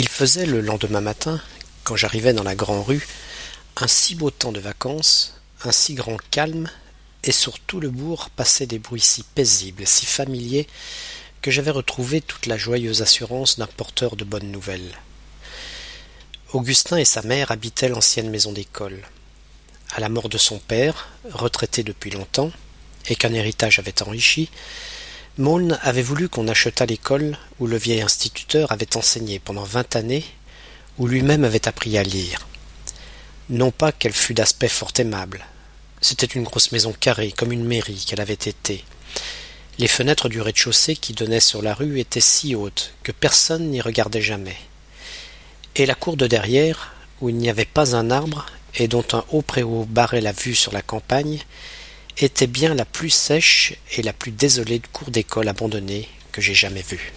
Il faisait le lendemain matin, quand j'arrivais dans la grande rue, un si beau temps de vacances, un si grand calme, et sur tout le bourg passaient des bruits si paisibles, si familiers, que j'avais retrouvé toute la joyeuse assurance d'un porteur de bonnes nouvelles. Augustin et sa mère habitaient l'ancienne maison d'école. À la mort de son père, retraité depuis longtemps, et qu'un héritage avait enrichi, Maulne avait voulu qu'on achetât l'école où le vieil instituteur avait enseigné pendant vingt années, où lui-même avait appris à lire. Non pas qu'elle fût d'aspect fort aimable. C'était une grosse maison carrée, comme une mairie qu'elle avait été. Les fenêtres du rez-de-chaussée qui donnaient sur la rue étaient si hautes que personne n'y regardait jamais. Et la cour de derrière, où il n'y avait pas un arbre et dont un haut préau barrait la vue sur la campagne, était bien la plus sèche et la plus désolée cour d'école abandonnée que j'ai jamais vue.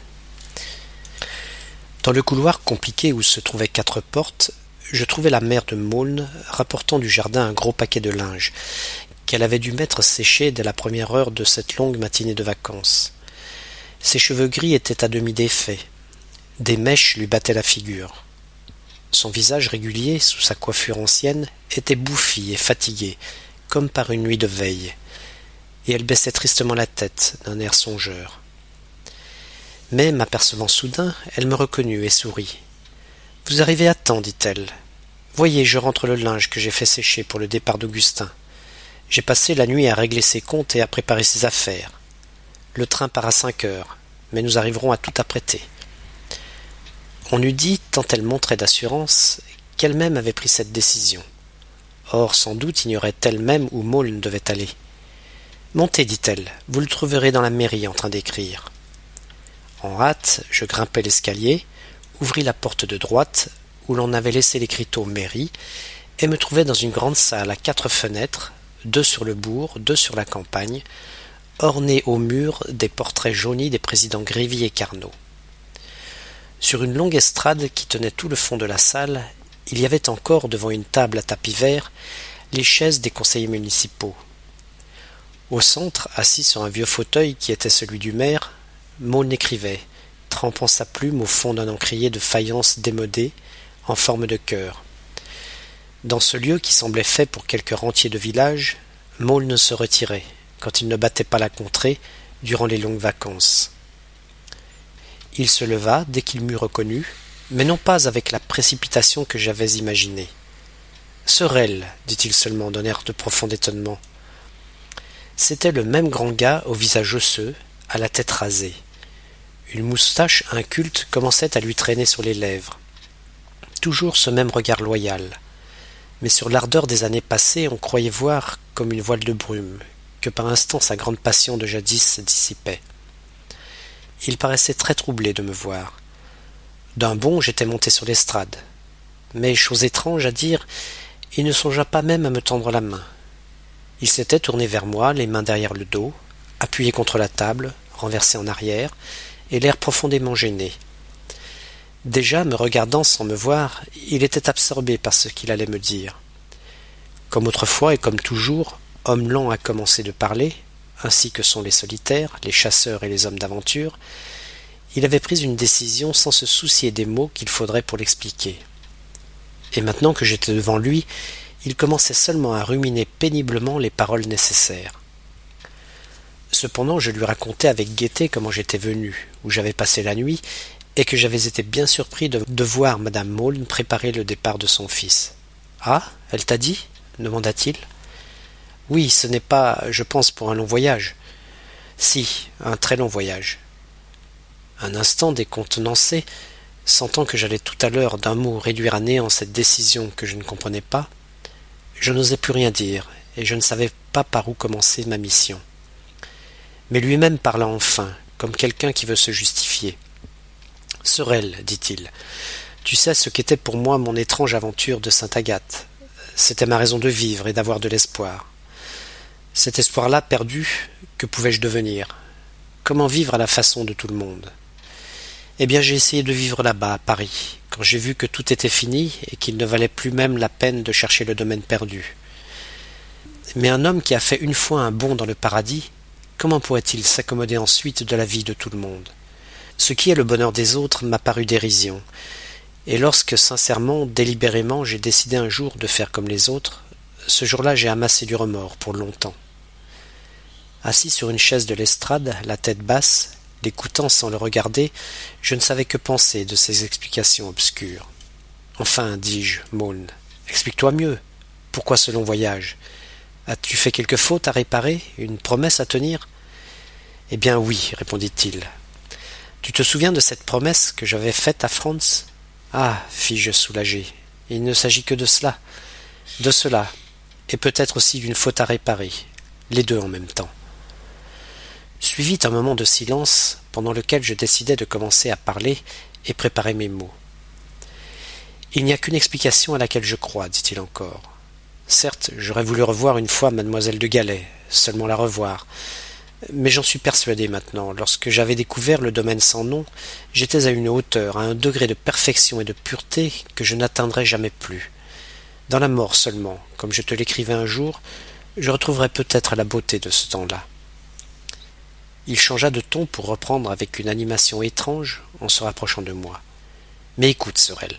Dans le couloir compliqué où se trouvaient quatre portes, je trouvais la mère de Maulne rapportant du jardin un gros paquet de linge, qu'elle avait dû mettre sécher dès la première heure de cette longue matinée de vacances. Ses cheveux gris étaient à demi défaits. Des mèches lui battaient la figure. Son visage régulier, sous sa coiffure ancienne, était bouffi et fatigué, comme par une nuit de veille, et elle baissait tristement la tête d'un air songeur. Mais, m'apercevant soudain, elle me reconnut et sourit. Vous arrivez à temps, dit-elle. Voyez, je rentre le linge que j'ai fait sécher pour le départ d'Augustin. J'ai passé la nuit à régler ses comptes et à préparer ses affaires. Le train part à cinq heures, mais nous arriverons à tout apprêter. On eût dit, tant elle montrait d'assurance, qu'elle-même avait pris cette décision. Or, sans doute ignorait elle-même où Maulne devait aller. Montez, dit-elle, vous le trouverez dans la mairie en train d'écrire. En hâte, je grimpai l'escalier, ouvris la porte de droite, où l'on avait laissé l'écriteau mairie, et me trouvai dans une grande salle à quatre fenêtres, deux sur le bourg, deux sur la campagne, ornées au mur des portraits jaunis des présidents Grévy et Carnot. Sur une longue estrade qui tenait tout le fond de la salle, il y avait encore, devant une table à tapis vert, les chaises des conseillers municipaux. Au centre, assis sur un vieux fauteuil qui était celui du maire, Maulne écrivait, trempant sa plume au fond d'un encrier de faïence démodée, en forme de cœur. Dans ce lieu qui semblait fait pour quelque rentier de village, ne se retirait, quand il ne battait pas la contrée, durant les longues vacances. Il se leva dès qu'il m'eut reconnu, mais non pas avec la précipitation que j'avais imaginée. Sorel, dit-il seulement d'un air de profond étonnement. C'était le même grand gars au visage osseux, à la tête rasée. Une moustache inculte commençait à lui traîner sur les lèvres. Toujours ce même regard loyal. Mais sur l'ardeur des années passées, on croyait voir, comme une voile de brume, que par instant sa grande passion de jadis se dissipait. Il paraissait très troublé de me voir. D'un bond j'étais monté sur l'estrade. Mais, chose étrange à dire, il ne songea pas même à me tendre la main. Il s'était tourné vers moi, les mains derrière le dos, appuyé contre la table, renversé en arrière, et l'air profondément gêné. Déjà, me regardant sans me voir, il était absorbé par ce qu'il allait me dire. Comme autrefois et comme toujours, homme lent a commencé de parler, ainsi que sont les solitaires, les chasseurs et les hommes d'aventure, il avait pris une décision sans se soucier des mots qu'il faudrait pour l'expliquer. Et maintenant que j'étais devant lui, il commençait seulement à ruminer péniblement les paroles nécessaires. Cependant, je lui racontai avec gaieté comment j'étais venu, où j'avais passé la nuit, et que j'avais été bien surpris de, voir madame Maulne préparer le départ de son fils. Ah. Elle t'a dit? demanda-t-il. Oui, ce n'est pas, je pense, pour un long voyage. Si, un très long voyage un instant décontenancé, sentant que j'allais tout à l'heure d'un mot réduire à néant cette décision que je ne comprenais pas, je n'osais plus rien dire, et je ne savais pas par où commencer ma mission. Mais lui-même parla enfin, comme quelqu'un qui veut se justifier. Sorel, dit-il, tu sais ce qu'était pour moi mon étrange aventure de Sainte Agathe. C'était ma raison de vivre et d'avoir de l'espoir. Cet espoir-là perdu, que pouvais-je devenir? Comment vivre à la façon de tout le monde? Eh bien, j'ai essayé de vivre là-bas, à Paris, quand j'ai vu que tout était fini et qu'il ne valait plus même la peine de chercher le domaine perdu. Mais un homme qui a fait une fois un bond dans le paradis, comment pourrait-il s'accommoder ensuite de la vie de tout le monde? Ce qui est le bonheur des autres m'a paru dérision, Et lorsque, sincèrement, délibérément, j'ai décidé un jour de faire comme les autres, ce jour-là j'ai amassé du remords pour longtemps. Assis sur une chaise de l'estrade, la tête basse, l'écoutant sans le regarder, je ne savais que penser de ces explications obscures. Enfin, dis-je, Maulne, explique-toi mieux. Pourquoi ce long voyage? As-tu fait quelque faute à réparer Une promesse à tenir? Eh bien oui, répondit-il. Tu te souviens de cette promesse que j'avais faite à Franz? Ah, fis-je soulagé, il ne s'agit que de cela. De cela, et peut-être aussi d'une faute à réparer, les deux en même temps. Suivit un moment de silence pendant lequel je décidai de commencer à parler et préparer mes mots. Il n'y a qu'une explication à laquelle je crois, dit-il encore. Certes, j'aurais voulu revoir une fois mademoiselle de Galais, seulement la revoir. Mais j'en suis persuadé maintenant, lorsque j'avais découvert le domaine sans nom, j'étais à une hauteur, à un degré de perfection et de pureté que je n'atteindrai jamais plus. Dans la mort seulement, comme je te l'écrivais un jour, je retrouverai peut-être la beauté de ce temps-là. Il changea de ton pour reprendre avec une animation étrange en se rapprochant de moi. Mais écoute, Sorel,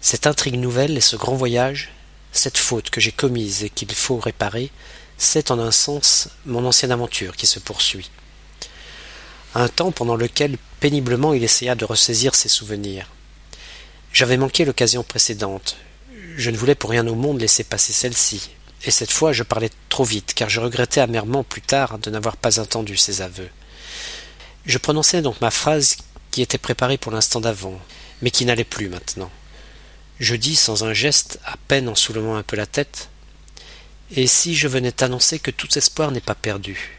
cette intrigue nouvelle et ce grand voyage, cette faute que j'ai commise et qu'il faut réparer, c'est en un sens mon ancienne aventure qui se poursuit. Un temps pendant lequel péniblement il essaya de ressaisir ses souvenirs. J'avais manqué l'occasion précédente. Je ne voulais pour rien au monde laisser passer celle-ci, et cette fois je parlais trop vite, car je regrettais amèrement plus tard de n'avoir pas entendu ses aveux. Je prononçai donc ma phrase qui était préparée pour l'instant d'avant, mais qui n'allait plus maintenant. Je dis sans un geste, à peine en soulevant un peu la tête. Et si je venais t'annoncer que tout espoir n'est pas perdu?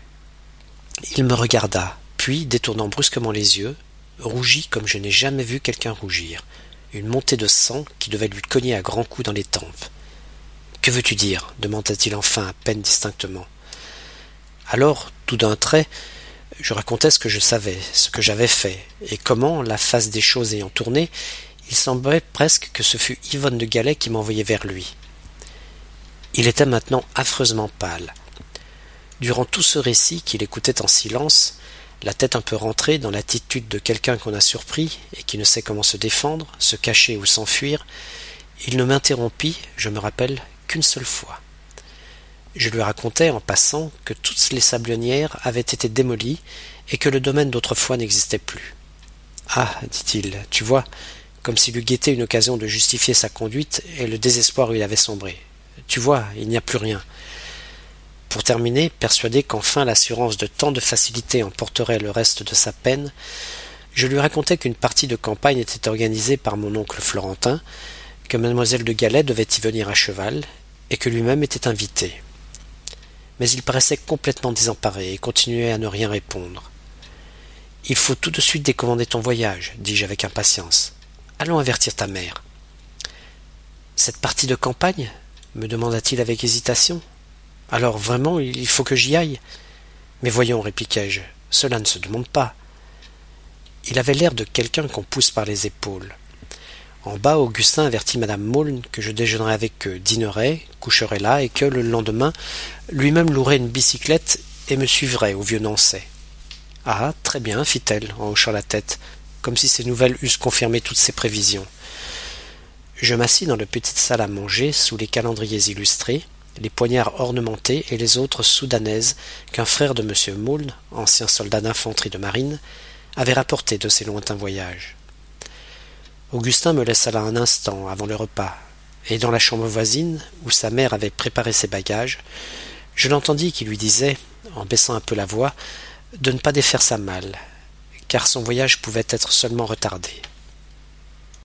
Il me regarda, puis, détournant brusquement les yeux, rougit comme je n'ai jamais vu quelqu'un rougir, une montée de sang qui devait lui cogner à grands coups dans les tempes. Que veux-tu dire demanda-t-il enfin à peine distinctement. Alors, tout d'un trait, je racontai ce que je savais, ce que j'avais fait, et comment, la face des choses ayant tourné, il semblait presque que ce fût Yvonne de Galais qui m'envoyait vers lui. Il était maintenant affreusement pâle. Durant tout ce récit qu'il écoutait en silence, la tête un peu rentrée dans l'attitude de quelqu'un qu'on a surpris et qui ne sait comment se défendre, se cacher ou s'enfuir, il ne m'interrompit, je me rappelle, qu'une seule fois. Je lui racontai en passant que toutes les sablonnières avaient été démolies et que le domaine d'autrefois n'existait plus. Ah, dit-il, tu vois, comme s'il eût guetté une occasion de justifier sa conduite et le désespoir où il avait sombré. Tu vois, il n'y a plus rien. Pour terminer, persuadé qu'enfin l'assurance de tant de facilité emporterait le reste de sa peine, je lui racontai qu'une partie de campagne était organisée par mon oncle Florentin, que mademoiselle de Galais devait y venir à cheval, et que lui-même était invité. Mais il paraissait complètement désemparé et continuait à ne rien répondre. Il faut tout de suite décommander ton voyage, dis-je avec impatience. Allons avertir ta mère. Cette partie de campagne? me demanda-t-il avec hésitation. Alors vraiment il faut que j'y aille? Mais voyons, répliquai-je, cela ne se demande pas. Il avait l'air de quelqu'un qu'on pousse par les épaules. En bas, Augustin avertit madame Maulne que je déjeunerais avec eux, dînerais, coucherais là, et que le lendemain, lui-même louerait une bicyclette et me suivrait au vieux Nançay. Ah, très bien, fit-elle, en hochant la tête comme si ces nouvelles eussent confirmé toutes ses prévisions. Je m'assis dans la petite salle à manger, sous les calendriers illustrés, les poignards ornementés et les autres soudanaises qu'un frère de M. Moulne, ancien soldat d'infanterie de marine, avait rapporté de ses lointains voyages. Augustin me laissa là un instant avant le repas, et dans la chambre voisine, où sa mère avait préparé ses bagages, je l'entendis qui lui disait, en baissant un peu la voix, de ne pas défaire sa malle, car son voyage pouvait être seulement retardé.